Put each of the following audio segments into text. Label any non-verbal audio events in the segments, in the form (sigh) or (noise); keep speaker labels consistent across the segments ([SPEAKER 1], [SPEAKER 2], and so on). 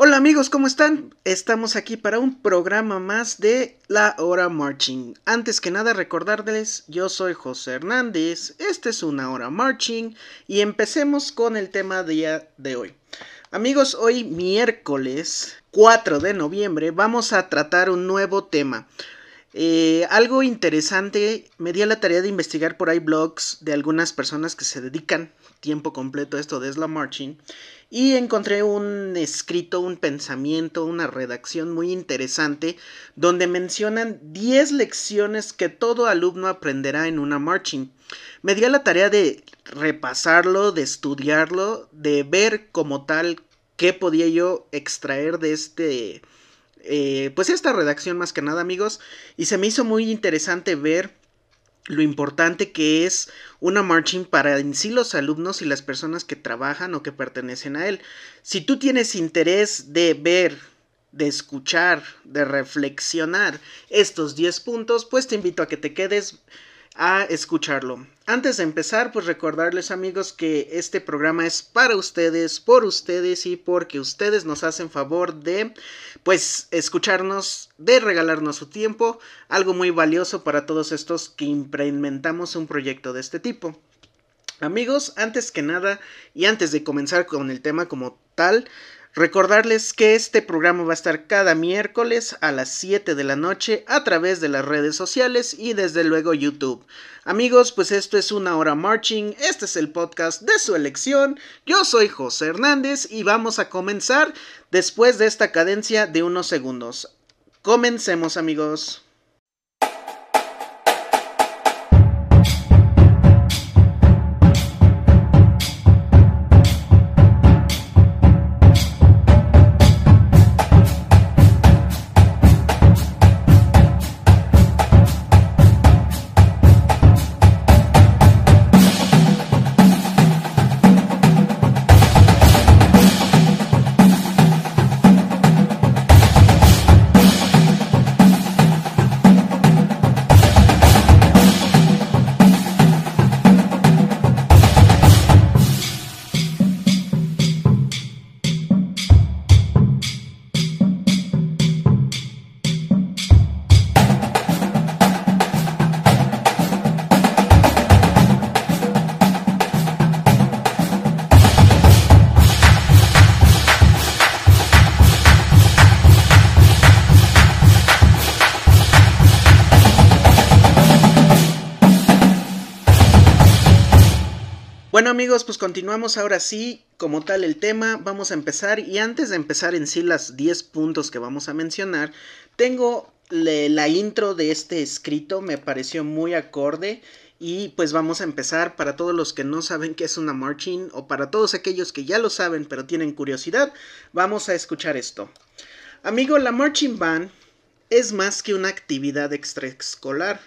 [SPEAKER 1] Hola amigos, ¿cómo están? Estamos aquí para un programa más de La Hora Marching. Antes que nada recordarles, yo soy José Hernández, este es una hora marching y empecemos con el tema día de hoy. Amigos, hoy miércoles 4 de noviembre vamos a tratar un nuevo tema. Eh, algo interesante, me di a la tarea de investigar por ahí blogs de algunas personas que se dedican tiempo completo a esto de Slam Marching y encontré un escrito, un pensamiento, una redacción muy interesante donde mencionan 10 lecciones que todo alumno aprenderá en una marching. Me di a la tarea de repasarlo, de estudiarlo, de ver como tal qué podía yo extraer de este eh, pues esta redacción más que nada amigos y se me hizo muy interesante ver lo importante que es una marching para en sí los alumnos y las personas que trabajan o que pertenecen a él. Si tú tienes interés de ver, de escuchar, de reflexionar estos 10 puntos, pues te invito a que te quedes a escucharlo. Antes de empezar, pues recordarles amigos que este programa es para ustedes, por ustedes y porque ustedes nos hacen favor de pues escucharnos, de regalarnos su tiempo, algo muy valioso para todos estos que implementamos un proyecto de este tipo. Amigos, antes que nada y antes de comenzar con el tema como tal, Recordarles que este programa va a estar cada miércoles a las 7 de la noche a través de las redes sociales y desde luego YouTube. Amigos, pues esto es una hora marching, este es el podcast de su elección. Yo soy José Hernández y vamos a comenzar después de esta cadencia de unos segundos. Comencemos amigos. Bueno amigos, pues continuamos ahora sí, como tal el tema, vamos a empezar y antes de empezar en sí las 10 puntos que vamos a mencionar, tengo la intro de este escrito, me pareció muy acorde y pues vamos a empezar para todos los que no saben qué es una marching o para todos aquellos que ya lo saben pero tienen curiosidad, vamos a escuchar esto. Amigo, la marching band es más que una actividad extraescolar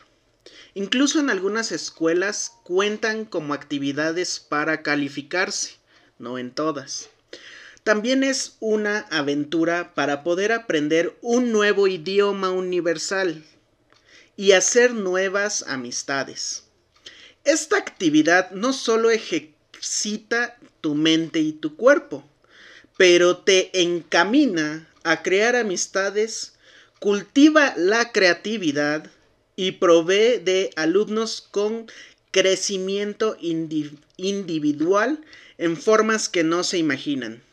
[SPEAKER 1] Incluso en algunas escuelas cuentan como actividades para calificarse, no en todas. También es una aventura para poder aprender un nuevo idioma universal y hacer nuevas amistades. Esta actividad no solo ejercita tu mente y tu cuerpo, pero te encamina a crear amistades, cultiva la creatividad, y provee de alumnos con crecimiento individual en formas que no se imaginan.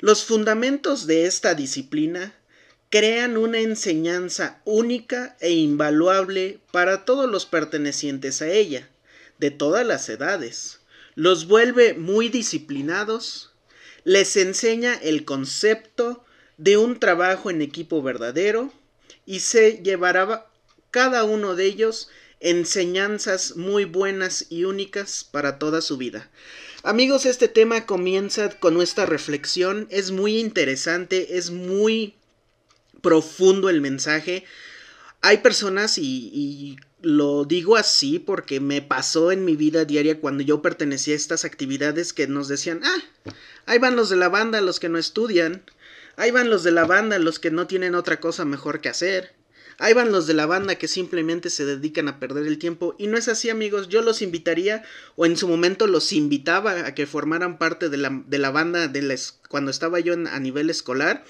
[SPEAKER 1] Los fundamentos de esta disciplina crean una enseñanza única e invaluable para todos los pertenecientes a ella, de todas las edades. Los vuelve muy disciplinados, les enseña el concepto de un trabajo en equipo verdadero y se llevará cada uno de ellos enseñanzas muy buenas y únicas para toda su vida. Amigos, este tema comienza con nuestra reflexión, es muy interesante, es muy profundo el mensaje. Hay personas y, y lo digo así porque me pasó en mi vida diaria cuando yo pertenecía a estas actividades que nos decían, ah, ahí van los de la banda, los que no estudian, ahí van los de la banda, los que no tienen otra cosa mejor que hacer. Ahí van los de la banda que simplemente se dedican a perder el tiempo. Y no es así, amigos. Yo los invitaría, o en su momento los invitaba a que formaran parte de la, de la banda de cuando estaba yo a nivel escolar.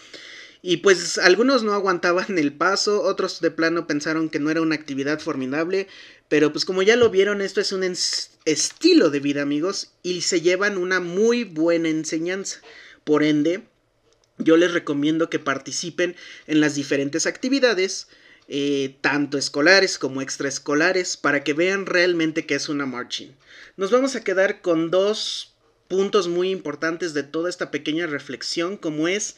[SPEAKER 1] Y pues algunos no aguantaban el paso, otros de plano pensaron que no era una actividad formidable, pero pues como ya lo vieron, esto es un estilo de vida, amigos, y se llevan una muy buena enseñanza. Por ende, yo les recomiendo que participen en las diferentes actividades, eh, tanto escolares como extraescolares, para que vean realmente qué es una marching. Nos vamos a quedar con dos puntos muy importantes de toda esta pequeña reflexión, como es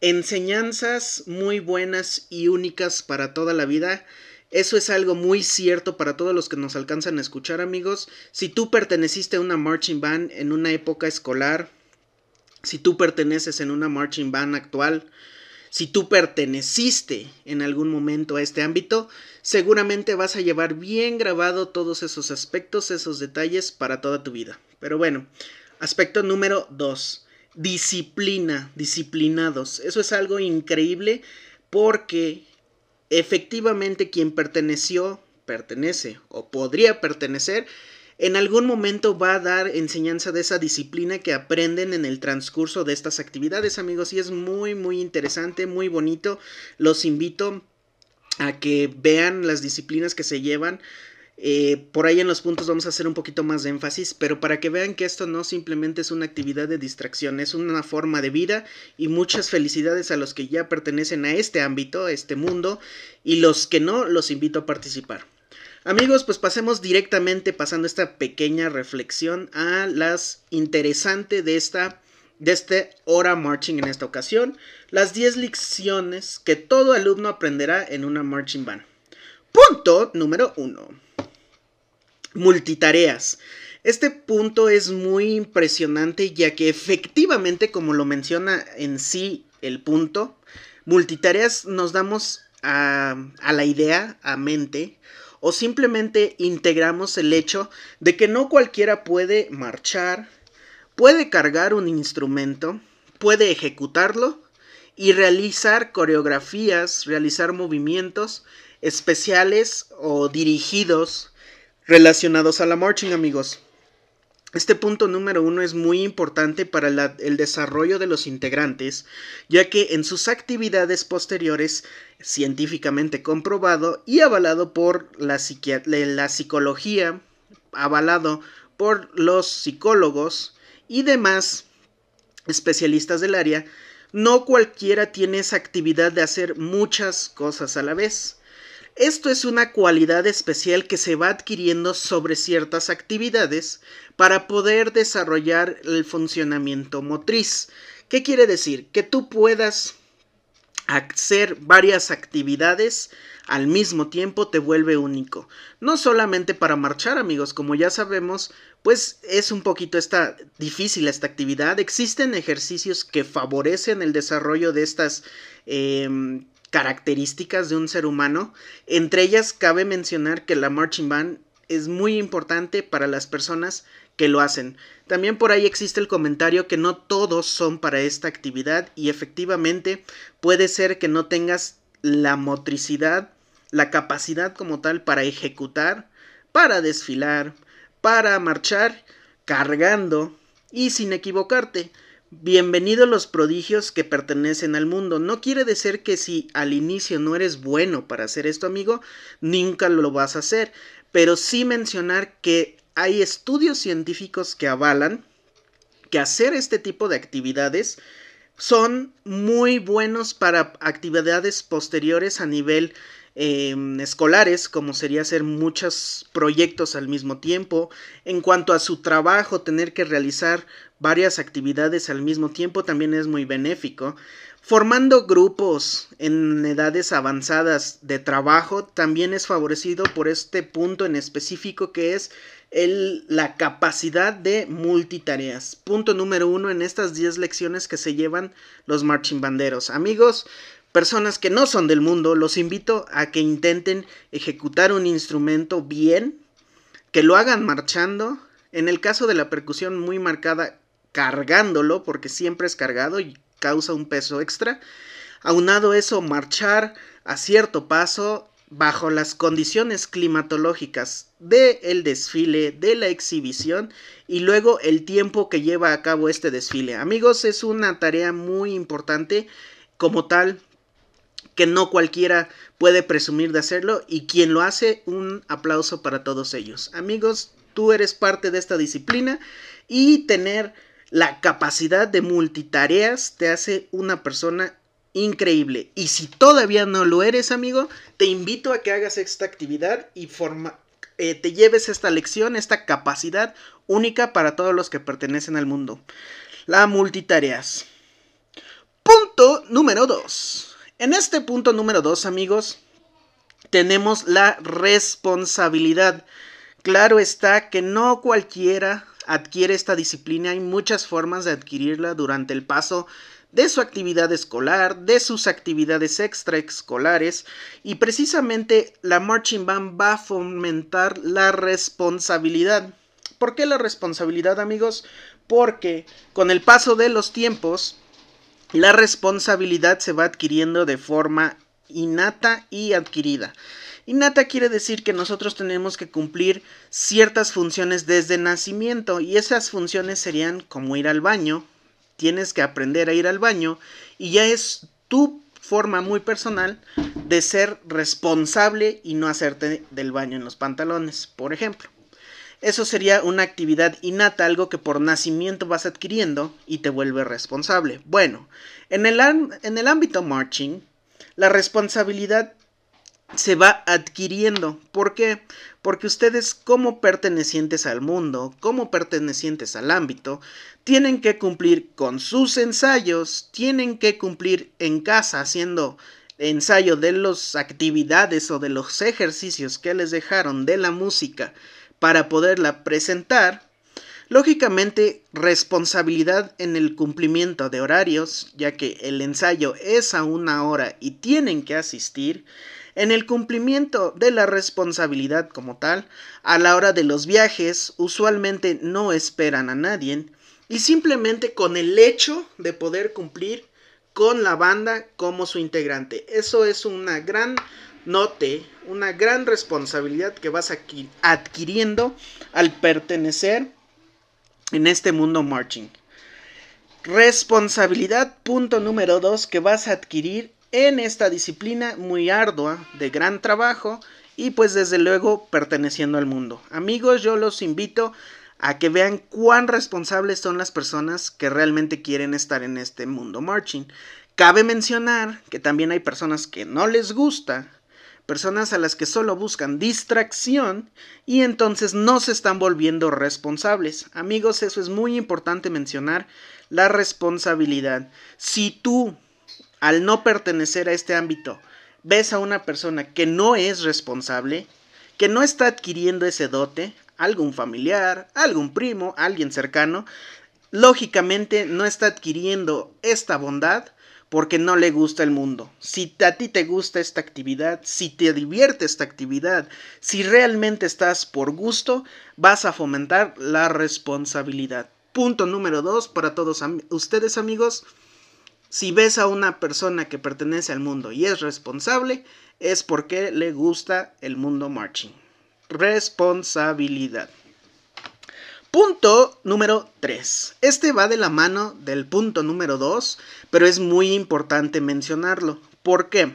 [SPEAKER 1] enseñanzas muy buenas y únicas para toda la vida. Eso es algo muy cierto para todos los que nos alcanzan a escuchar, amigos. Si tú perteneciste a una marching band en una época escolar, si tú perteneces en una marching band actual, si tú perteneciste en algún momento a este ámbito, seguramente vas a llevar bien grabado todos esos aspectos, esos detalles para toda tu vida. Pero bueno, aspecto número 2, disciplina, disciplinados. Eso es algo increíble porque efectivamente quien perteneció, pertenece o podría pertenecer en algún momento va a dar enseñanza de esa disciplina que aprenden en el transcurso de estas actividades, amigos, y es muy, muy interesante, muy bonito. Los invito a que vean las disciplinas que se llevan. Eh, por ahí en los puntos vamos a hacer un poquito más de énfasis, pero para que vean que esto no simplemente es una actividad de distracción, es una forma de vida y muchas felicidades a los que ya pertenecen a este ámbito, a este mundo, y los que no, los invito a participar. Amigos, pues pasemos directamente, pasando esta pequeña reflexión, a las interesantes de esta de este hora marching en esta ocasión, las 10 lecciones que todo alumno aprenderá en una marching band. Punto número 1. Multitareas. Este punto es muy impresionante ya que efectivamente, como lo menciona en sí el punto, multitareas nos damos a, a la idea, a mente, o simplemente integramos el hecho de que no cualquiera puede marchar, puede cargar un instrumento, puede ejecutarlo y realizar coreografías, realizar movimientos especiales o dirigidos relacionados a la marching, amigos. Este punto número uno es muy importante para el desarrollo de los integrantes, ya que en sus actividades posteriores, científicamente comprobado y avalado por la, psicología, avalado por los psicólogos y demás especialistas del área, no cualquiera tiene esa actividad de hacer muchas cosas a la vez. Esto es una cualidad especial que se va adquiriendo sobre ciertas actividades para poder desarrollar el funcionamiento motriz. ¿Qué quiere decir? Que tú puedas hacer varias actividades al mismo tiempo te vuelve único. No solamente para marchar, amigos, como ya sabemos, pues es un poquito esta difícil esta actividad. Existen ejercicios que favorecen el desarrollo de estas em, características de un ser humano. Entre ellas cabe mencionar que la marching band es muy importante para las personas que lo hacen. También por ahí existe el comentario que no todos son para esta actividad y efectivamente puede ser que no tengas la motricidad, la capacidad como tal para ejecutar, para desfilar, para marchar cargando y sin equivocarte. Bienvenidos los prodigios que pertenecen al mundo. No quiere decir que si al inicio no eres bueno para hacer esto, amigo, nunca lo vas a hacer. Pero sí mencionar que hay estudios científicos que avalan que hacer este tipo de actividades son muy buenos para actividades posteriores a nivel Em, escolares, como sería hacer muchos proyectos al mismo tiempo. En cuanto a su trabajo, tener que realizar varias actividades al mismo tiempo también es muy benéfico. Formando grupos en edades avanzadas de trabajo también es favorecido por este punto en específico que es el, la capacidad de multitareas. Punto número uno en estas 10 lecciones que se llevan los marching banderos. Amigos, personas que no son del mundo, los invito a que intenten ejecutar un instrumento bien, que lo hagan marchando, en el caso de la percusión muy marcada, cargándolo, porque siempre es cargado y causa un peso extra. Aunado eso, marchar a cierto paso bajo las condiciones climatológicas del desfile, de la exhibición y luego el tiempo que lleva a cabo este desfile. Amigos, es una tarea muy importante como tal que no cualquiera puede presumir de hacerlo y quien lo hace, un aplauso para todos ellos. Amigos, tú eres parte de esta disciplina y tener la capacidad de multitareas te hace una persona increíble. Y si todavía no lo eres, amigo, te invito a que hagas esta actividad y forma, eh, te lleves esta lección, esta capacidad única para todos los que pertenecen al mundo. La multitareas. Punto número 2. En este punto número 2, amigos, tenemos la responsabilidad. Claro está que no cualquiera adquiere esta disciplina, hay muchas formas de adquirirla durante el paso de su actividad escolar, de sus actividades extraescolares y precisamente la marching band va a fomentar la responsabilidad. ¿Por qué la responsabilidad amigos? Porque con el paso de los tiempos la responsabilidad se va adquiriendo de forma innata y adquirida. Innata quiere decir que nosotros tenemos que cumplir ciertas funciones desde nacimiento y esas funciones serían como ir al baño, tienes que aprender a ir al baño y ya es tu forma muy personal de ser responsable y no hacerte del baño en los pantalones, por ejemplo. Eso sería una actividad innata, algo que por nacimiento vas adquiriendo y te vuelve responsable. Bueno, en el, en el ámbito marching, la responsabilidad se va adquiriendo. ¿Por qué? Porque ustedes como pertenecientes al mundo, como pertenecientes al ámbito, tienen que cumplir con sus ensayos, tienen que cumplir en casa haciendo ensayo de las actividades o de los ejercicios que les dejaron de la música para poderla presentar. Lógicamente, responsabilidad en el cumplimiento de horarios, ya que el ensayo es a una hora y tienen que asistir en el cumplimiento de la responsabilidad como tal, a la hora de los viajes usualmente no esperan a nadie y simplemente con el hecho de poder cumplir con la banda como su integrante. Eso es una gran note, una gran responsabilidad que vas adquiriendo al pertenecer en este mundo marching. Responsabilidad punto número 2 que vas a adquirir en esta disciplina muy ardua, de gran trabajo y pues desde luego perteneciendo al mundo. Amigos, yo los invito a que vean cuán responsables son las personas que realmente quieren estar en este mundo marching. Cabe mencionar que también hay personas que no les gusta, personas a las que solo buscan distracción y entonces no se están volviendo responsables. Amigos, eso es muy importante mencionar, la responsabilidad. Si tú al no pertenecer a este ámbito, ves a una persona que no es responsable, que no está adquiriendo ese dote, algún familiar, algún primo, alguien cercano, lógicamente no está adquiriendo esta bondad porque no le gusta el mundo. Si a ti te gusta esta actividad, si te divierte esta actividad, si realmente estás por gusto, vas a fomentar la responsabilidad. Punto número dos para todos ustedes amigos. Si ves a una persona que pertenece al mundo y es responsable, es porque le gusta el mundo marching. Responsabilidad. Punto número 3. Este va de la mano del punto número 2, pero es muy importante mencionarlo. ¿Por qué?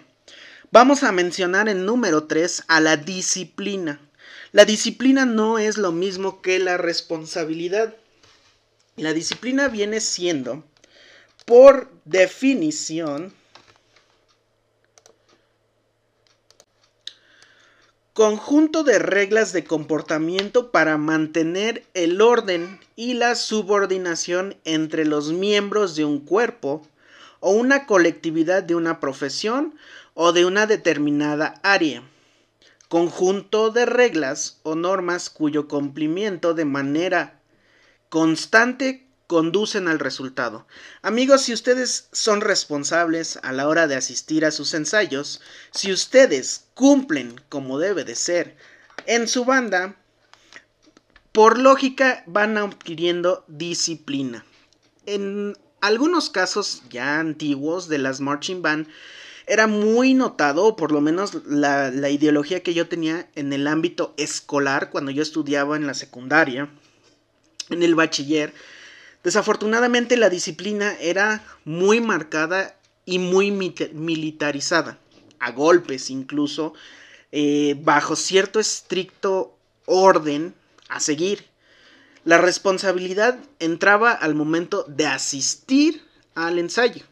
[SPEAKER 1] Vamos a mencionar en número 3 a la disciplina. La disciplina no es lo mismo que la responsabilidad. La disciplina viene siendo por definición, conjunto de reglas de comportamiento para mantener el orden y la subordinación entre los miembros de un cuerpo o una colectividad de una profesión o de una determinada área. Conjunto de reglas o normas cuyo cumplimiento de manera constante conducen al resultado. Amigos, si ustedes son responsables a la hora de asistir a sus ensayos, si ustedes cumplen como debe de ser en su banda, por lógica van adquiriendo disciplina. En algunos casos ya antiguos de las marching band era muy notado, por lo menos la, la, ideología que yo tenía en el ámbito escolar cuando yo estudiaba en la secundaria, en el bachiller. Desafortunadamente la disciplina era muy marcada y muy militarizada, a golpes incluso, eh, bajo cierto estricto orden a seguir. La responsabilidad entraba al momento de asistir al ensayo.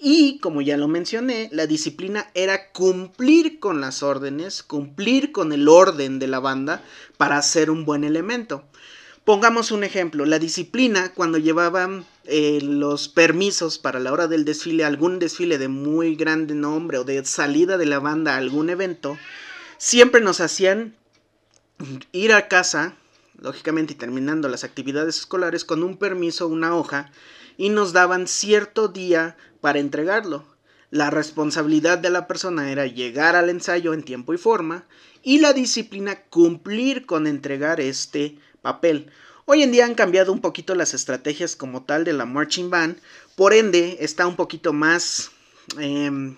[SPEAKER 1] Y, como ya lo mencioné, la disciplina era cumplir con las órdenes, cumplir con el orden de la banda para ser un buen elemento. Pongamos un ejemplo, la disciplina cuando llevaban eh, los permisos para la hora del desfile, algún desfile de muy grande nombre o de salida de la banda a algún evento, siempre nos hacían ir a casa, lógicamente terminando las actividades escolares, con un permiso, una hoja, y nos daban cierto día para entregarlo. La responsabilidad de la persona era llegar al ensayo en tiempo y forma y la disciplina cumplir con entregar este papel. Hoy en día han cambiado un poquito las estrategias como tal de la marching band, por ende está un poquito más em,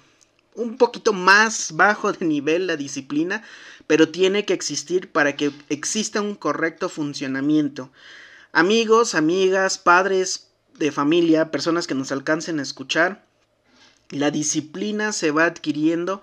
[SPEAKER 1] un poquito más bajo de nivel la disciplina, pero tiene que existir para que exista un correcto funcionamiento. Amigos, amigas, padres de familia, personas que nos alcancen a escuchar, la disciplina se va adquiriendo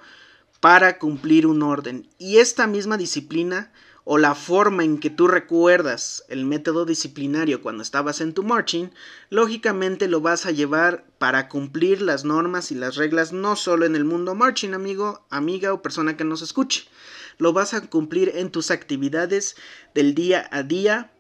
[SPEAKER 1] para cumplir un orden. Y esta misma disciplina o la forma en que tú recuerdas el método disciplinario cuando estabas en tu marching, lógicamente lo vas a llevar para cumplir las normas y las reglas no solo en el mundo marching, amigo, amiga o persona que nos escuche. Lo vas a cumplir en tus actividades del día a día,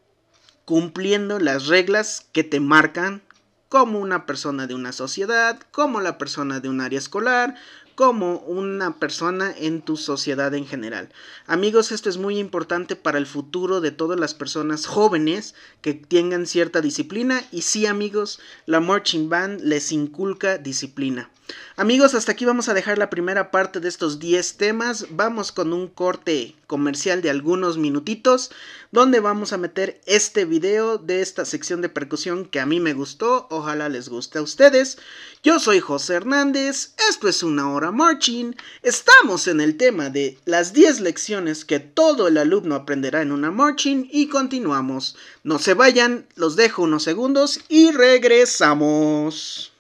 [SPEAKER 1] cumpliendo las reglas que te marcan como una persona de una sociedad, como la persona de un área escolar, como una persona en tu sociedad en general. Amigos, esto es muy importante para el futuro de todas las personas jóvenes que tengan cierta disciplina y sí amigos, la marching band les inculca disciplina. Amigos, hasta aquí vamos a dejar la primera parte de estos 10 temas. Vamos con un corte comercial de algunos minutitos donde vamos a meter este video de esta sección de percusión que a mí me gustó. Ojalá les guste a ustedes. Yo soy José Hernández, esto es una hora marching. Estamos en el tema de las 10 lecciones que todo el alumno aprenderá en una marching y continuamos. No se vayan, los dejo unos segundos y regresamos.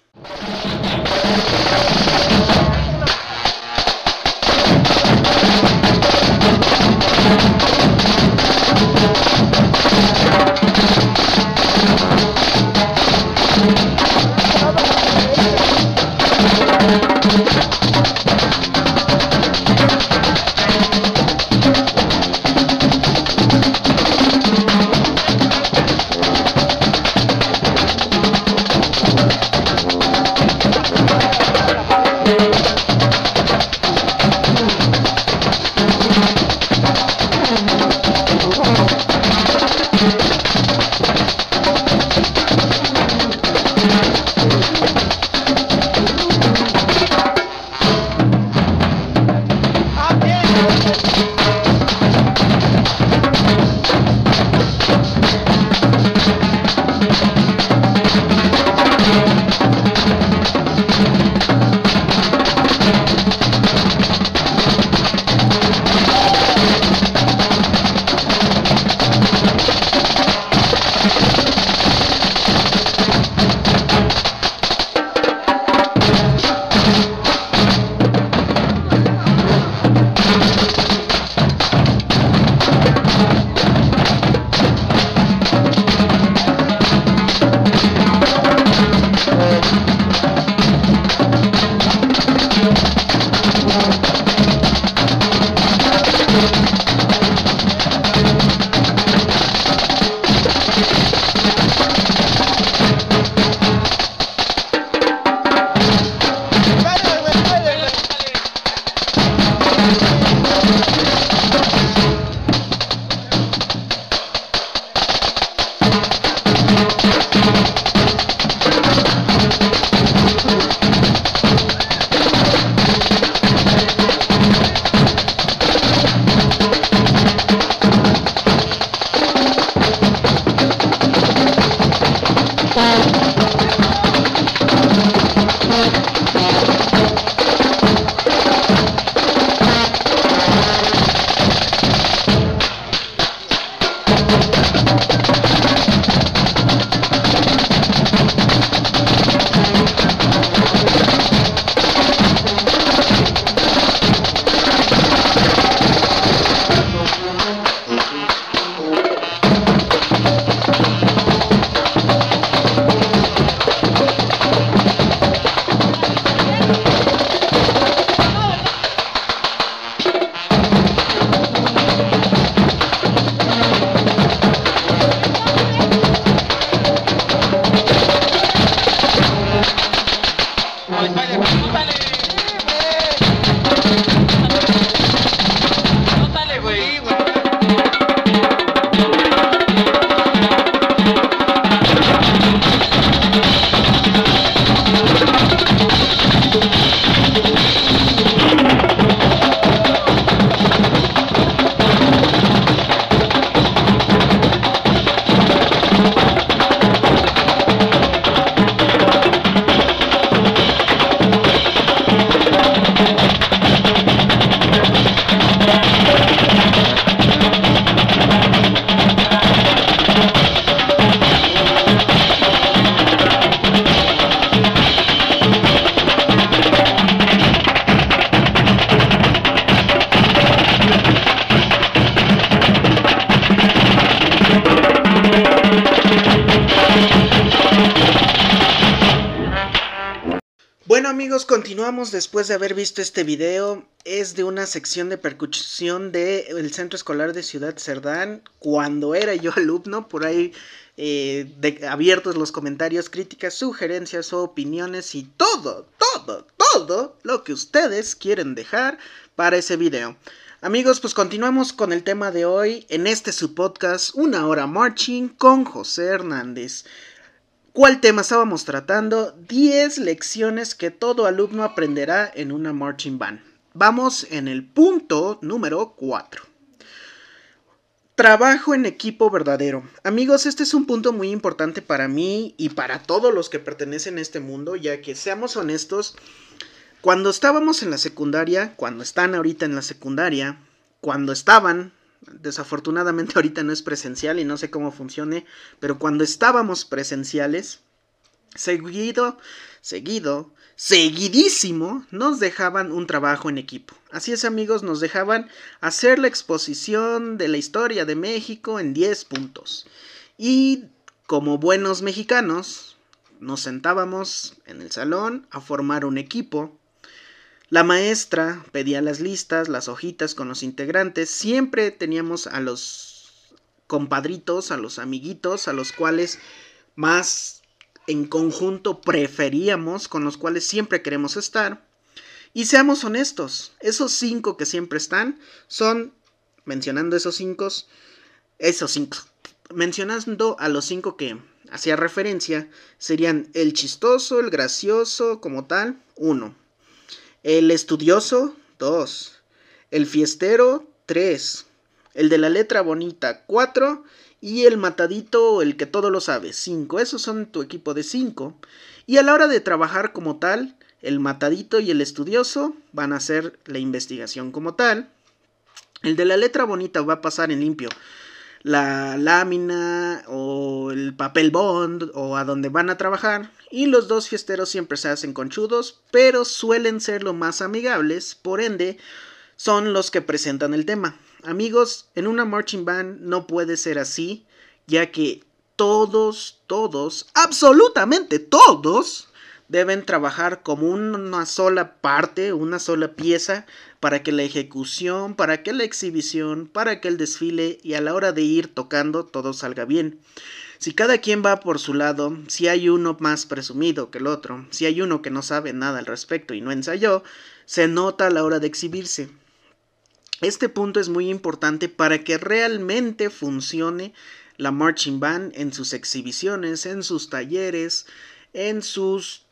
[SPEAKER 1] De haber visto este video. Es de una sección de percusión del Centro Escolar de Ciudad Cerdán. Cuando era yo alumno, por ahí eh, abiertos los comentarios, críticas, sugerencias o opiniones y todo, todo, todo lo que ustedes quieren dejar para ese video. Amigos, pues continuamos con el tema de hoy en este su podcast, Una hora marching con José Hernández. ¿Cuál tema estábamos tratando? 10 lecciones que todo alumno aprenderá en una marching band. Vamos en el punto número 4. Trabajo en equipo verdadero. Amigos, este es un punto muy importante para mí y para todos los que pertenecen a este mundo, ya que seamos honestos, cuando estábamos en la secundaria, cuando están ahorita en la secundaria, cuando estaban desafortunadamente ahorita no es presencial y no sé cómo funcione, pero cuando estábamos presenciales, seguido, seguido, seguidísimo, nos dejaban un trabajo en equipo. Así es amigos, nos dejaban hacer la exposición de la historia de México en 10 puntos. Y como buenos mexicanos, nos sentábamos en el salón a formar un equipo la maestra pedía las listas, las hojitas con los integrantes. Siempre teníamos a los compadritos, a los amiguitos, a los cuales más en conjunto preferíamos, con los cuales siempre queremos estar. Y seamos honestos, esos cinco que siempre están son, mencionando esos cinco, esos cinco, mencionando a los cinco que hacía referencia, serían el chistoso, el gracioso como tal, uno. El estudioso, 2. El fiestero, 3. El de la letra bonita, 4. Y el matadito, el que todo lo sabe, 5. Esos son tu equipo de 5. Y a la hora de trabajar como tal, el matadito y el estudioso van a hacer la investigación como tal. El de la letra bonita va a pasar en limpio la lámina o el papel bond o a donde van a trabajar. Y los dos fiesteros siempre se hacen conchudos, pero suelen ser lo más amigables, por ende, son los que presentan el tema. Amigos, en una marching band no puede ser así, ya que todos, todos, absolutamente todos, deben trabajar como una sola parte, una sola pieza, para que la ejecución, para que la exhibición, para que el desfile y a la hora de ir tocando todo salga bien. Si cada quien va por su lado, si hay uno más presumido que el otro, si hay uno que no sabe nada al respecto y no ensayó, se nota a la hora de exhibirse. Este punto es muy importante para que realmente funcione la marching band en sus exhibiciones, en sus talleres, en sus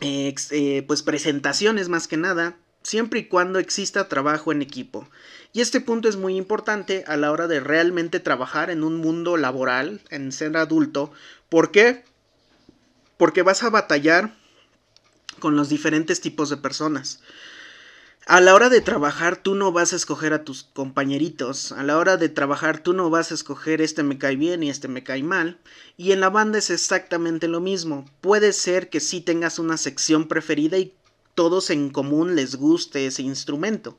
[SPEAKER 1] eh, pues presentaciones más que nada, siempre y cuando exista trabajo en equipo. Y este punto es muy importante a la hora de realmente trabajar en un mundo laboral, en ser adulto. ¿Por qué? Porque vas a batallar con los diferentes tipos de personas. A la hora de trabajar tú no vas a escoger a tus compañeritos, a la hora de trabajar tú no vas a escoger este me cae bien y este me cae mal, y en la banda es exactamente lo mismo. Puede ser que sí tengas una sección preferida y todos en común les guste ese instrumento,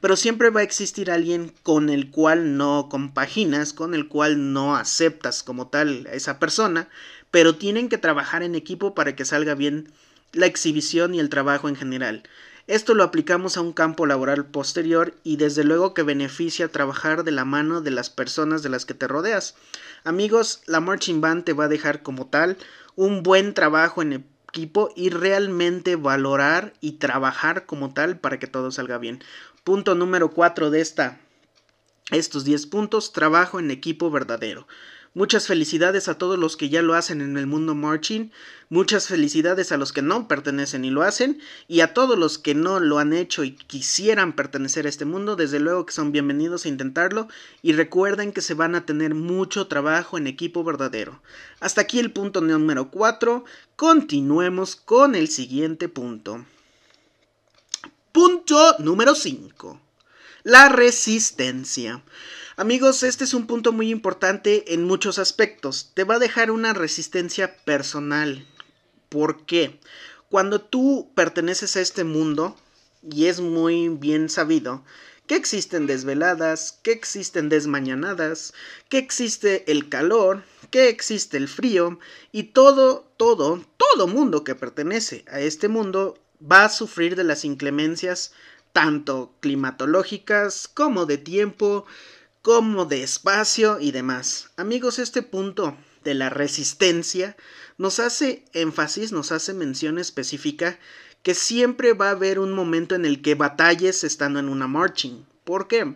[SPEAKER 1] pero siempre va a existir alguien con el cual no compaginas, con el cual no aceptas como tal a esa persona, pero tienen que trabajar en equipo para que salga bien la exhibición y el trabajo en general. Esto lo aplicamos a un campo laboral posterior y desde luego que beneficia trabajar de la mano de las personas de las que te rodeas. Amigos, la marching band te va a dejar como tal un buen trabajo en equipo y realmente valorar y trabajar como tal para que todo salga bien. Punto número 4 de esta, estos 10 puntos, trabajo en equipo verdadero. Muchas felicidades a todos los que ya lo hacen en el mundo marching, muchas felicidades a los que no pertenecen y lo hacen, y a todos los que no lo han hecho y quisieran pertenecer a este mundo, desde luego que son bienvenidos a intentarlo, y recuerden que se van a tener mucho trabajo en equipo verdadero. Hasta aquí el punto número 4, continuemos con el siguiente punto. Punto número 5. La resistencia. Amigos, este es un punto muy importante en muchos aspectos. Te va a dejar una resistencia personal. ¿Por qué? Cuando tú perteneces a este mundo, y es muy bien sabido, que existen desveladas, que existen desmañanadas, que existe el calor, que existe el frío, y todo, todo, todo mundo que pertenece a este mundo va a sufrir de las inclemencias tanto climatológicas como de tiempo, como de espacio y demás. Amigos, este punto de la resistencia nos hace énfasis, nos hace mención específica que siempre va a haber un momento en el que batalles estando en una marching. ¿Por qué?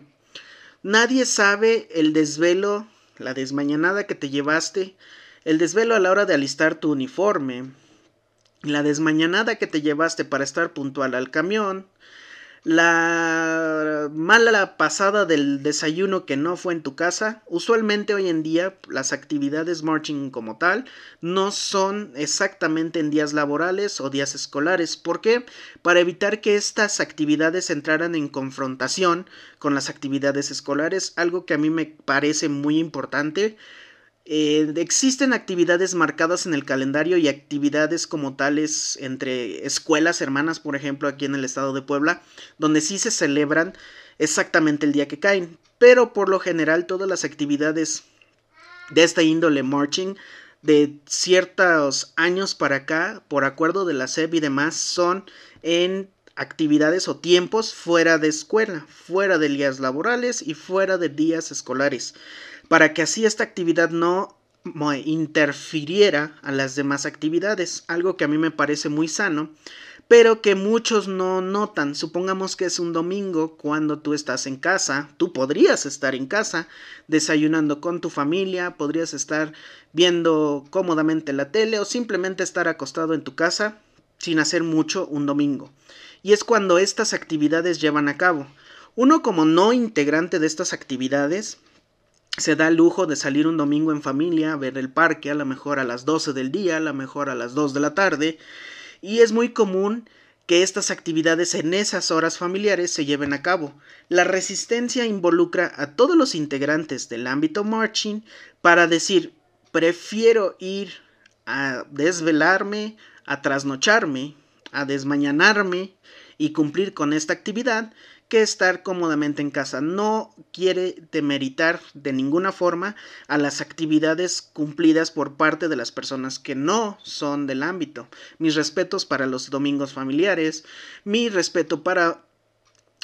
[SPEAKER 1] Nadie sabe el desvelo, la desmañanada que te llevaste, el desvelo a la hora de alistar tu uniforme, la desmañanada que te llevaste para estar puntual al camión, la mala pasada del desayuno que no fue en tu casa. Usualmente hoy en día las actividades marching como tal no son exactamente en días laborales o días escolares. ¿Por qué? Para evitar que estas actividades entraran en confrontación con las actividades escolares, algo que a mí me parece muy importante eh, existen actividades marcadas en el calendario y actividades como tales entre escuelas hermanas, por ejemplo, aquí en el estado de Puebla, donde sí se celebran exactamente el día que caen. Pero por lo general todas las actividades de esta índole marching de ciertos años para acá, por acuerdo de la SEP y demás, son en actividades o tiempos fuera de escuela, fuera de días laborales y fuera de días escolares para que así esta actividad no interfiriera a las demás actividades, algo que a mí me parece muy sano, pero que muchos no notan. Supongamos que es un domingo cuando tú estás en casa, tú podrías estar en casa desayunando con tu familia, podrías estar viendo cómodamente la tele o simplemente estar acostado en tu casa sin hacer mucho un domingo. Y es cuando estas actividades llevan a cabo. Uno como no integrante de estas actividades se da el lujo de salir un domingo en familia, a ver el parque, a lo mejor a las 12 del día, a lo mejor a las 2 de la tarde, y es muy común que estas actividades en esas horas familiares se lleven a cabo. La resistencia involucra a todos los integrantes del ámbito marching para decir prefiero ir a desvelarme, a trasnocharme, a desmañanarme y cumplir con esta actividad que estar cómodamente en casa. No quiere demeritar de ninguna forma a las actividades cumplidas por parte de las personas que no son del ámbito. Mis respetos para los domingos familiares, mi respeto para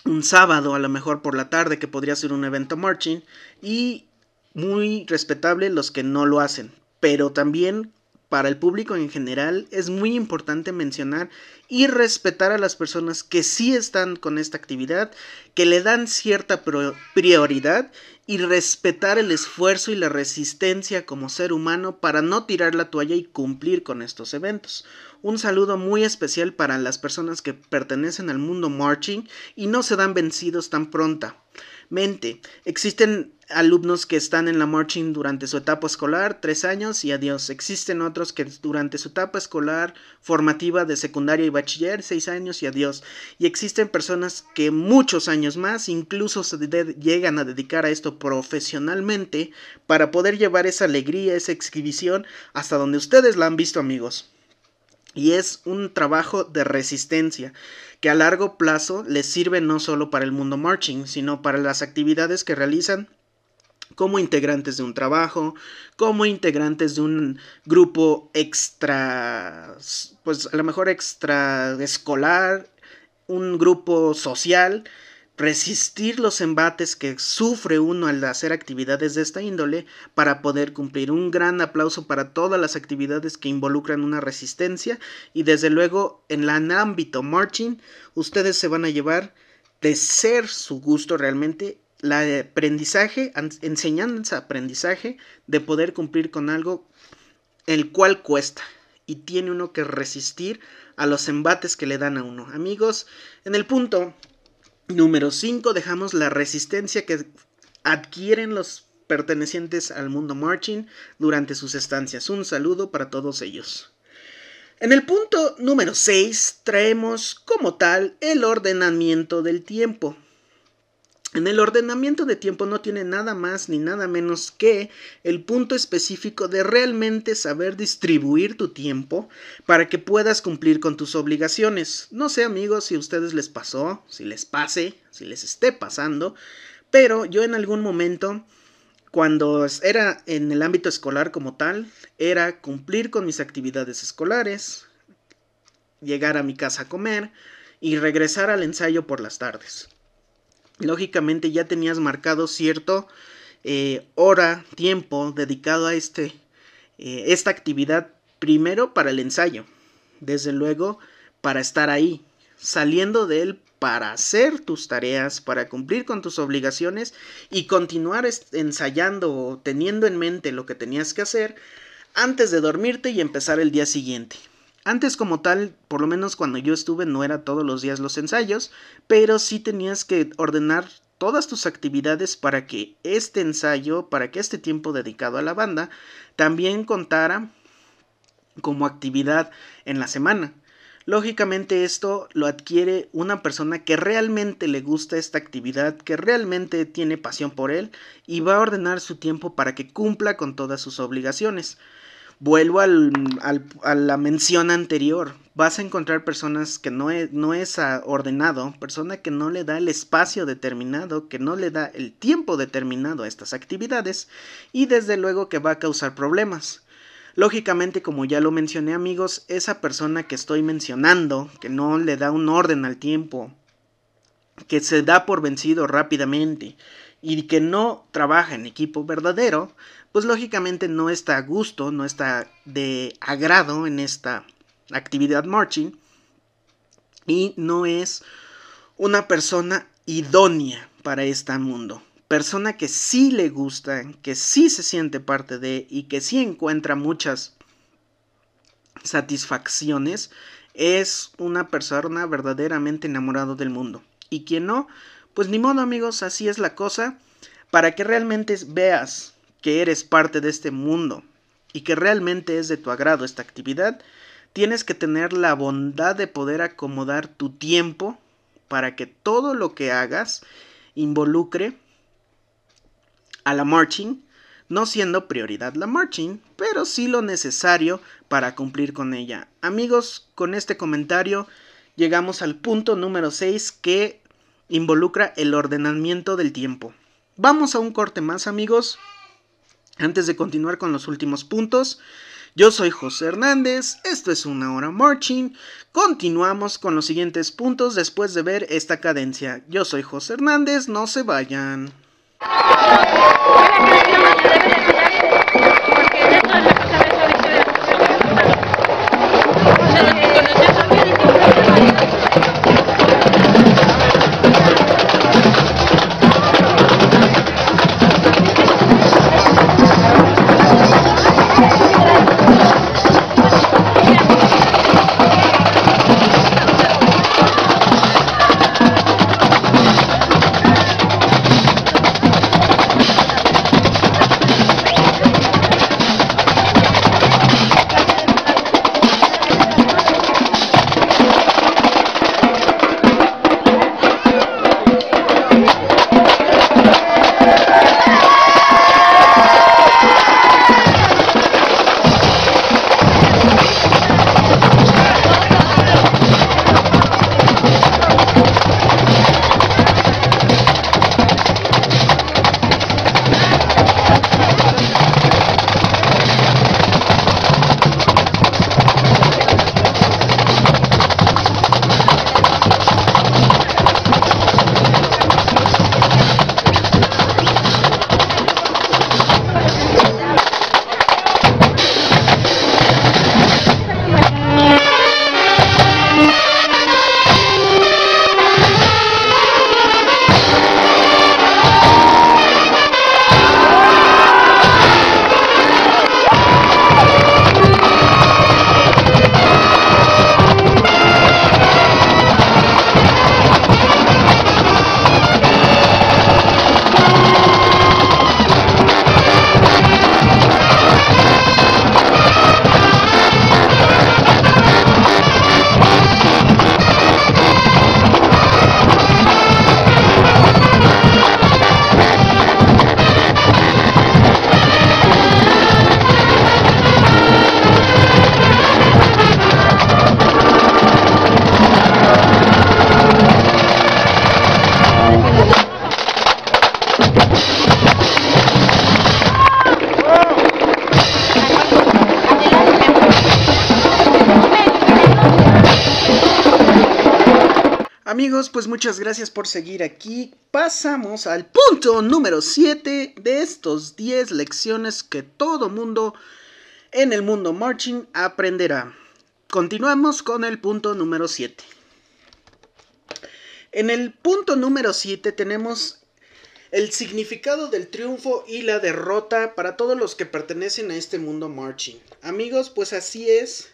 [SPEAKER 1] un sábado a lo mejor por la tarde que podría ser un evento marching y muy respetable los que no lo hacen. Pero también para el público en general es muy importante mencionar y respetar a las personas que sí están con esta actividad, que le dan cierta prioridad y respetar el esfuerzo y la resistencia como ser humano para no tirar la toalla y cumplir con estos eventos. Un saludo muy especial para las personas que pertenecen al mundo marching y no se dan vencidos tan pronta. Existen alumnos que están en la marching durante su etapa escolar, tres años y adiós. Existen otros que durante su etapa escolar formativa de secundaria y bachiller, seis años y adiós. Y existen personas que muchos años más incluso se llegan a dedicar a esto profesionalmente para poder llevar esa alegría, esa exhibición hasta donde ustedes la han visto amigos. Y es un trabajo de resistencia que a largo plazo les sirve no solo para el mundo marching, sino para las actividades que realizan como integrantes de un trabajo, como integrantes de un grupo extra, pues a lo mejor extra escolar, un grupo social, resistir los embates que sufre uno al hacer actividades de esta índole para poder cumplir. Un gran aplauso para todas las actividades que involucran una resistencia y desde luego en el ámbito marching ustedes se van a llevar de ser su gusto realmente la aprendizaje, enseñanza aprendizaje de poder cumplir con algo el cual cuesta y tiene uno que resistir a los embates que le dan a uno. Amigos, en el punto número 5 dejamos la resistencia que adquieren los pertenecientes al mundo marching durante sus estancias. Un saludo para todos ellos. En el punto número 6 traemos como tal el ordenamiento del tiempo. En el ordenamiento de tiempo no tiene nada más ni nada menos que el punto específico de realmente saber distribuir tu tiempo para que puedas cumplir con tus obligaciones. No sé amigos si a ustedes les pasó, si les pase, si les esté pasando, pero yo en algún momento, cuando era en el ámbito escolar como tal, era cumplir con mis actividades escolares, llegar a mi casa a comer y regresar al ensayo por las tardes lógicamente ya tenías marcado cierto eh, hora, tiempo dedicado a este, eh, esta actividad, primero para el ensayo, desde luego para estar ahí, saliendo de él para hacer tus tareas, para cumplir con tus obligaciones y continuar ensayando o teniendo en mente lo que tenías que hacer antes de dormirte y empezar el día siguiente. Antes como tal, por lo menos cuando yo estuve, no era todos los días los ensayos, pero sí tenías que ordenar todas tus actividades para que este ensayo, para que este tiempo dedicado a la banda, también contara como actividad en la semana. Lógicamente esto lo adquiere una persona que realmente le gusta esta actividad, que realmente tiene pasión por él y va a ordenar su tiempo para que cumpla con todas sus obligaciones vuelvo al, a la mención anterior. Vas a encontrar personas que no es, no es ordenado, persona que no le da el espacio determinado, que no le da el tiempo determinado a estas actividades y desde luego que va a causar problemas. Lógicamente, como ya lo mencioné amigos, esa persona que estoy mencionando, que no le da un orden al tiempo, que se da por vencido rápidamente y que no trabaja en equipo verdadero, pues lógicamente no está a gusto, no está de agrado en esta actividad marching y no es una persona idónea para este mundo. Persona que sí le gusta, que sí se siente parte de y que sí encuentra muchas satisfacciones, es una persona verdaderamente enamorada del mundo. Y quien no, pues ni modo amigos, así es la cosa. Para que realmente veas que eres parte de este mundo y que realmente es de tu agrado esta actividad, tienes que tener la bondad de poder acomodar tu tiempo para que todo lo que hagas involucre a la marching, no siendo prioridad la marching, pero sí lo necesario para cumplir con ella. Amigos, con este comentario llegamos al punto número 6 que involucra el ordenamiento del tiempo. Vamos a un corte más amigos. Antes de continuar con los últimos puntos, yo soy José Hernández, esto es una hora marching. Continuamos con los siguientes puntos después de ver esta cadencia. Yo soy José Hernández, no se vayan. Amigos, pues muchas gracias por seguir aquí. Pasamos al punto número 7 de estos 10 lecciones que todo mundo en el mundo marching aprenderá. Continuamos con el punto número 7. En el punto número 7 tenemos el significado del triunfo y la derrota para todos los que pertenecen a este mundo marching. Amigos, pues así es.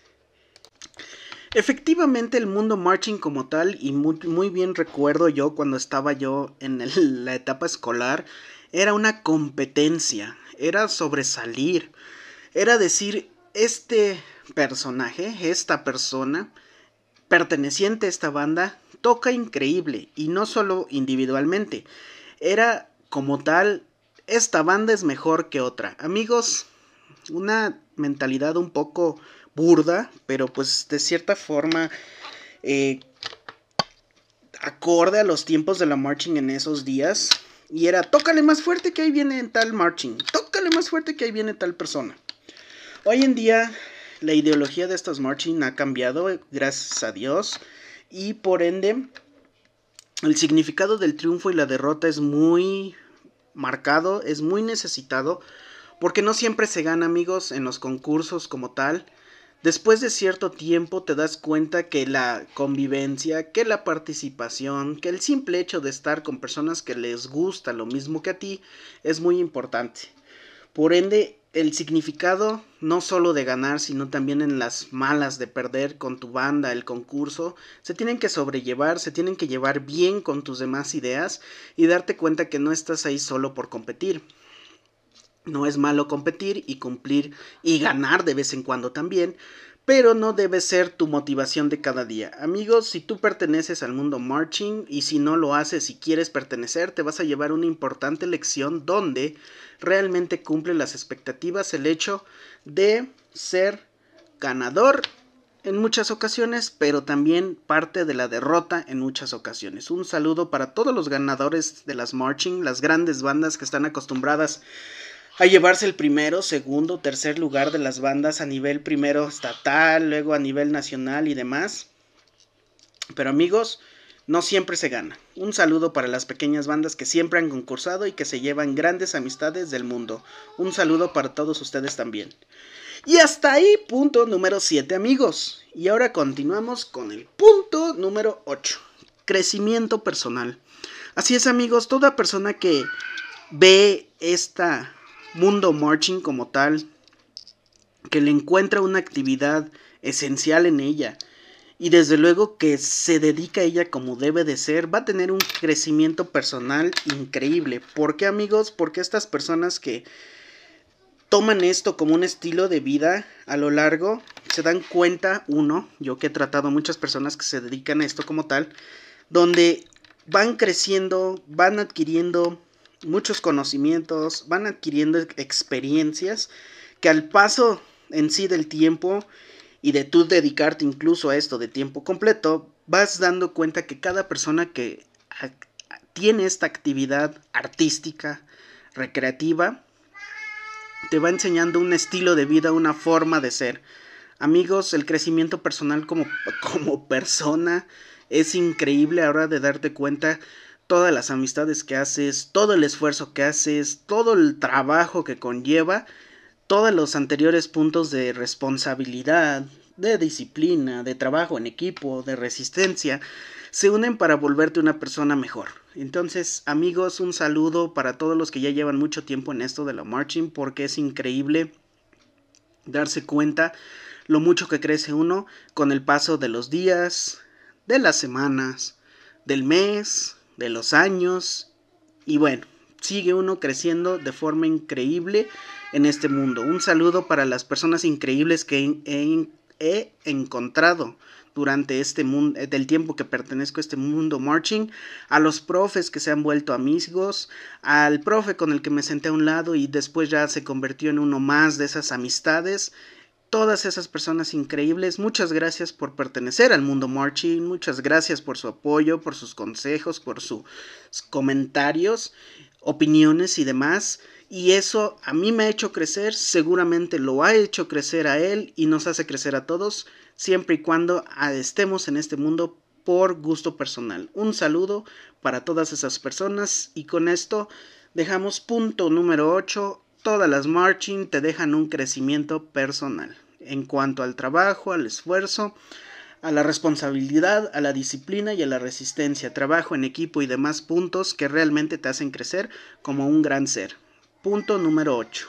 [SPEAKER 1] Efectivamente el mundo marching como tal, y muy, bien recuerdo yo cuando estaba yo en (laughs) la etapa escolar, era una competencia, era sobresalir, era decir, este personaje, esta persona, perteneciente a esta banda, toca increíble, y no solo individualmente, era como tal, esta banda es mejor que otra. Amigos, una mentalidad un poco burda, pero pues de cierta forma eh, acorde a los tiempos de la marching en esos días. Y era, tócale más fuerte que ahí viene tal marching, tócale más fuerte que ahí viene tal persona. Hoy en día la ideología de estos marching ha cambiado, gracias a Dios, y por ende el significado del triunfo y la derrota es muy marcado, es muy necesitado, porque no siempre se gana amigos en los concursos como tal. Después de cierto tiempo te das cuenta que la convivencia, que la participación, que el simple hecho de estar con personas que les gusta lo mismo que a ti es muy importante. Por ende, el significado no solo de ganar, sino también en las malas de perder con tu banda, el concurso, se tienen que sobrellevar, se tienen que llevar bien con tus demás ideas y darte cuenta que no estás ahí solo por competir. No es malo competir y cumplir y ganar de vez en cuando también, pero no debe ser tu motivación de cada día. Amigos, si tú perteneces al mundo marching y si no lo haces y quieres pertenecer, te vas a llevar una importante lección donde realmente cumple las expectativas el hecho de ser ganador en muchas ocasiones, pero también parte de la derrota en muchas ocasiones. Un saludo para todos los ganadores de las marching, las grandes bandas que están acostumbradas a llevarse el primero, segundo, tercer lugar de las bandas a nivel primero estatal, luego a nivel nacional y demás. Pero amigos, no siempre se gana. Un saludo para las pequeñas bandas que siempre han concursado y que se llevan grandes amistades del mundo. Un saludo para todos ustedes también. Y hasta ahí, punto número 7 amigos. Y ahora continuamos con el punto número 8. Crecimiento personal. Así es amigos, toda persona que ve esta mundo marching como tal, que le encuentra una actividad esencial en ella y desde luego que se dedica a ella como debe de ser, va a tener un crecimiento personal increíble. ¿Por qué amigos? Porque estas personas que toman esto como un estilo de vida a lo largo, se dan cuenta, uno, yo que he tratado a muchas personas que se dedican a esto como tal, donde van creciendo, van adquiriendo muchos conocimientos, van adquiriendo experiencias que al paso en sí del tiempo y de tú dedicarte incluso a esto de tiempo completo, vas dando cuenta que cada persona que tiene esta actividad artística, recreativa, te va enseñando un estilo de vida, una forma de ser. Amigos, el crecimiento personal como, (laughs) como persona es increíble ahora de darte cuenta todas las amistades que haces, todo el esfuerzo que haces, todo el trabajo que conlleva, todos los anteriores puntos de responsabilidad, de disciplina, de trabajo en equipo, de resistencia, se unen para volverte una persona mejor. Entonces, amigos, un saludo para todos los que ya llevan mucho tiempo en esto de la marching, porque es increíble darse cuenta lo mucho que crece uno con el paso de los días, de las semanas, del mes, de los años. Y bueno, sigue uno creciendo de forma increíble en este mundo. Un saludo para las personas increíbles que he, encontrado durante este mundo, eh, del tiempo que pertenezco a este mundo marching, a los profes que se han vuelto amigos, al profe con el que me senté a un lado y después ya se convirtió en uno más de esas amistades todas esas personas increíbles. Muchas gracias por pertenecer al mundo marching, muchas gracias por su apoyo, por sus consejos, por sus comentarios, opiniones y demás. Y eso a mí me ha hecho crecer, seguramente lo ha hecho crecer a él y nos hace crecer a todos, siempre y cuando estemos en este mundo por gusto personal. Un saludo para todas esas personas y con esto dejamos punto número 8. Todas las marching te dejan un crecimiento personal en cuanto al trabajo, al esfuerzo, a la responsabilidad, a la disciplina y a la resistencia, trabajo en equipo y demás puntos que realmente te hacen crecer como un gran ser. Punto número 8.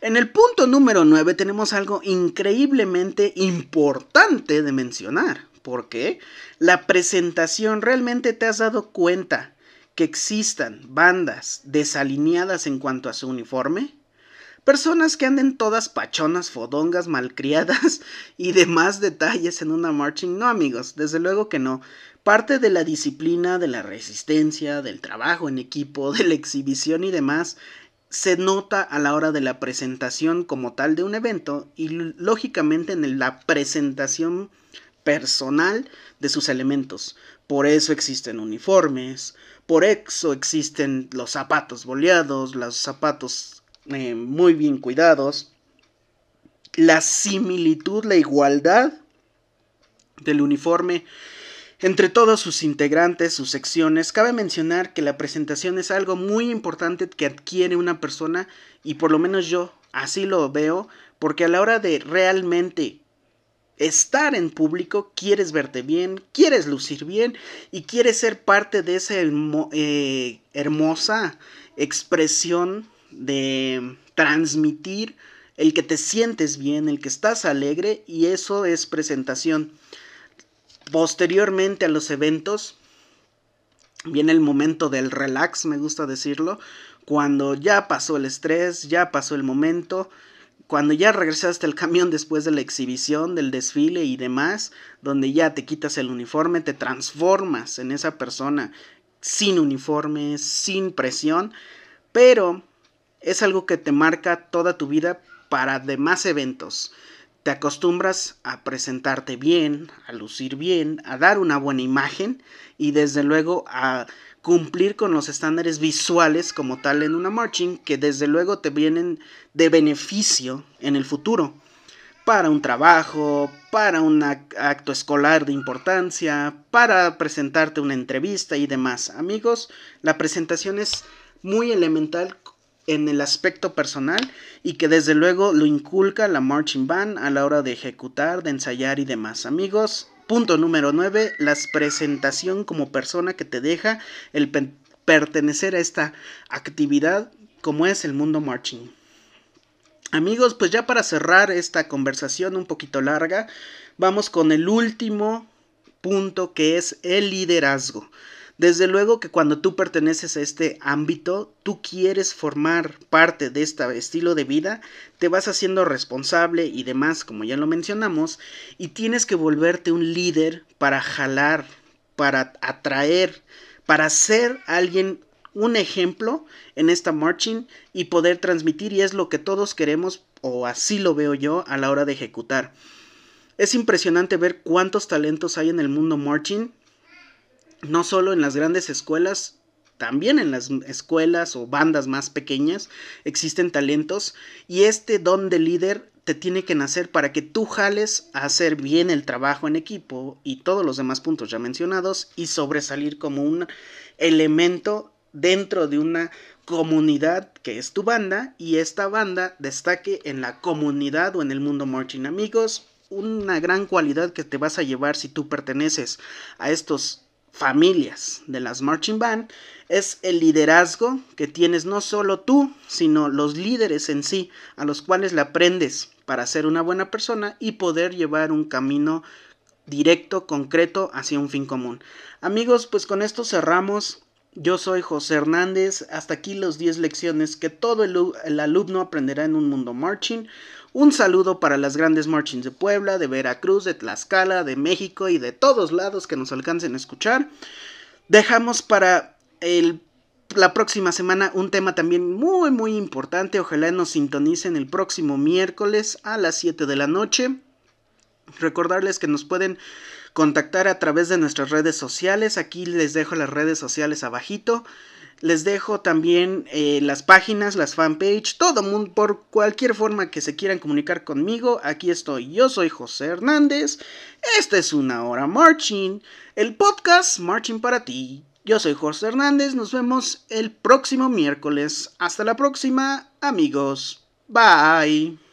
[SPEAKER 1] En el punto número 9 tenemos algo increíblemente importante de mencionar. porque La presentación realmente te has dado cuenta que existan bandas desalineadas en cuanto a su uniforme. Personas que anden todas pachonas, fodongas, malcriadas y demás detalles en una marching. No, amigos, desde luego que no. Parte de la disciplina, de la resistencia, del trabajo en equipo, de la exhibición y demás se nota a la hora de la presentación como tal de un evento y lógicamente en la presentación personal de sus elementos. Por eso existen uniformes, por eso existen los zapatos boleados, los zapatos eh, muy bien cuidados, la similitud, la igualdad del uniforme entre todos sus integrantes, sus secciones, cabe mencionar que la presentación es algo muy importante que adquiere una persona y por lo menos yo así lo veo, porque a la hora de realmente estar en público, quieres verte bien, quieres lucir bien y quieres ser parte de esa eh, hermosa expresión de transmitir el que te sientes bien, el que estás alegre y eso es presentación. Posteriormente a los eventos viene el momento del relax, me gusta decirlo, cuando ya pasó el estrés, ya pasó el momento, cuando ya regresaste al camión después de la exhibición, del desfile y demás, donde ya te quitas el uniforme, te transformas en esa persona sin uniforme, sin presión, pero es algo que te marca toda tu vida para demás eventos. Te acostumbras a presentarte bien, a lucir bien, a dar una buena imagen y desde luego a cumplir con los estándares visuales como tal en una marching que desde luego te vienen de beneficio en el futuro para un trabajo, para un acto escolar de importancia, para presentarte una entrevista y demás. Amigos, la presentación es muy elemental en el aspecto personal y que desde luego lo inculca la marching band a la hora de ejecutar, de ensayar y demás. Amigos, punto número 9, la presentación como persona que te deja el pertenecer a esta actividad como es el mundo marching. Amigos, pues ya para cerrar esta conversación un poquito larga, vamos con el último punto que es el liderazgo. Desde luego que cuando tú perteneces a este ámbito, tú quieres formar parte de este estilo de vida, te vas haciendo responsable y demás, como ya lo mencionamos, y tienes que volverte un líder para jalar, para atraer, para ser alguien, un ejemplo en esta marching y poder transmitir, y es lo que todos queremos, o así lo veo yo, a la hora de ejecutar. Es impresionante ver cuántos talentos hay en el mundo marching no solo en las grandes escuelas, también en las escuelas o bandas más pequeñas existen talentos y este don de líder te tiene que nacer para que tú jales a hacer bien el trabajo en equipo y todos los demás puntos ya mencionados y sobresalir como un elemento dentro de una comunidad que es tu banda y esta banda destaque en la comunidad o en el mundo marching amigos. Una gran cualidad que te vas a llevar si tú perteneces a estos familias de las marching band es el liderazgo que tienes no solo tú, sino los líderes en sí, a los cuales le aprendes para ser una buena persona y poder llevar un camino directo, concreto, hacia un fin común. Amigos, pues con esto cerramos. Yo soy José Hernández. Hasta aquí los 10 lecciones que todo el, el alumno aprenderá en un mundo marching. Un saludo para las grandes marchings de Puebla, de Veracruz, de Tlaxcala, de México y de todos lados que nos alcancen a escuchar. Dejamos para el, la próxima semana un tema también muy muy importante. Ojalá nos sintonicen el próximo miércoles a las 7 de la noche. Recordarles que nos pueden contactar a través de nuestras redes sociales. Aquí les dejo las redes sociales abajito. Les dejo también eh, las páginas, las fanpage, todo mundo, por cualquier forma que se quieran comunicar conmigo. Aquí estoy, yo soy José Hernández. Esta es una hora Marching, el podcast Marching para ti. Yo soy José Hernández, nos vemos el próximo miércoles. Hasta la próxima, amigos. Bye.